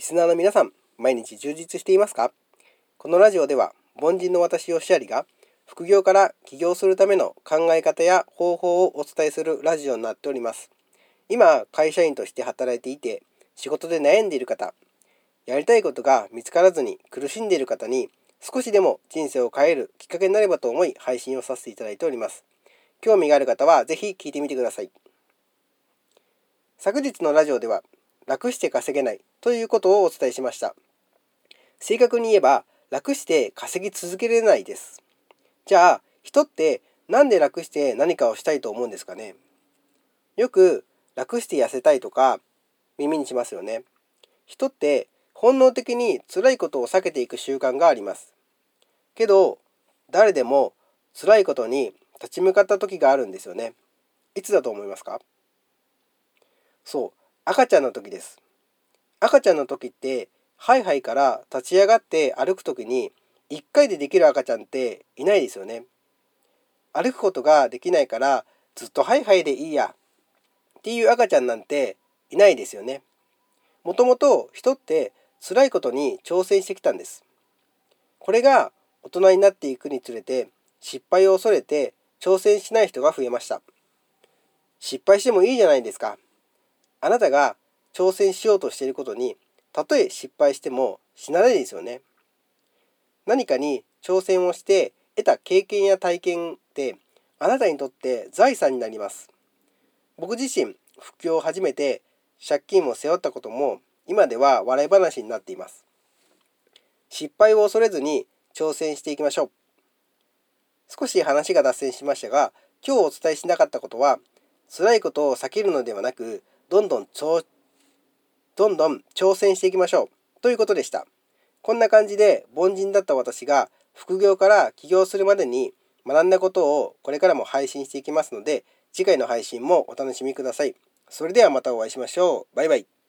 リスナーの皆さん、毎日充実していますか？このラジオでは、凡人の私をシアリが、副業から起業するための考え方や方法をお伝えするラジオになっております。今、会社員として働いていて、仕事で悩んでいる方、やりたいことが見つからずに苦しんでいる方に、少しでも人生を変えるきっかけになればと思い配信をさせていただいております。興味がある方は是非聞いてみてください。昨日のラジオでは楽して稼げないということをお伝えしました。正確に言えば、楽して稼ぎ続けれないです。じゃあ、人って何で楽して何かをしたいと思うんですかね？よく楽して痩せたいとか耳にしますよね。人って本能的に辛いことを避けていく習慣があります。けど、誰でも辛いことに立ち向かった時があるんですよね。いつだと思いますか？そう、赤ちゃんの時です。赤ちゃんの時ってハイハイから立ち上がって歩く時に1回でできる赤ちゃんっていないですよね。歩くことができないからずっとハイハイでいいやっていう赤ちゃんなんていないですよね。もともと人って辛いことに挑戦してきたんです。これが大人になっていくにつれて失敗を恐れて挑戦しない人が増えました。失敗してもいいじゃないですか。あなたが挑戦しようとしていることにたとえ失敗しても死なないですよね。何かに挑戦をして得た経験や体験ってあなたにとって財産になります。僕自身副業を始めて借金を背負ったことも今では笑い話になっています。失敗を恐れずに挑戦していきましょう。少し話が脱線しましたが今日お伝えしなかったことは辛いことを避けるのではなくどんどんどんどん挑戦していきましょうということでした。こんな感じで凡人だった私が副業から起業するまでに学んだことをこれからも配信していきますので次回の配信もお楽しみください。それではまたお会いしましょう。バイバイ。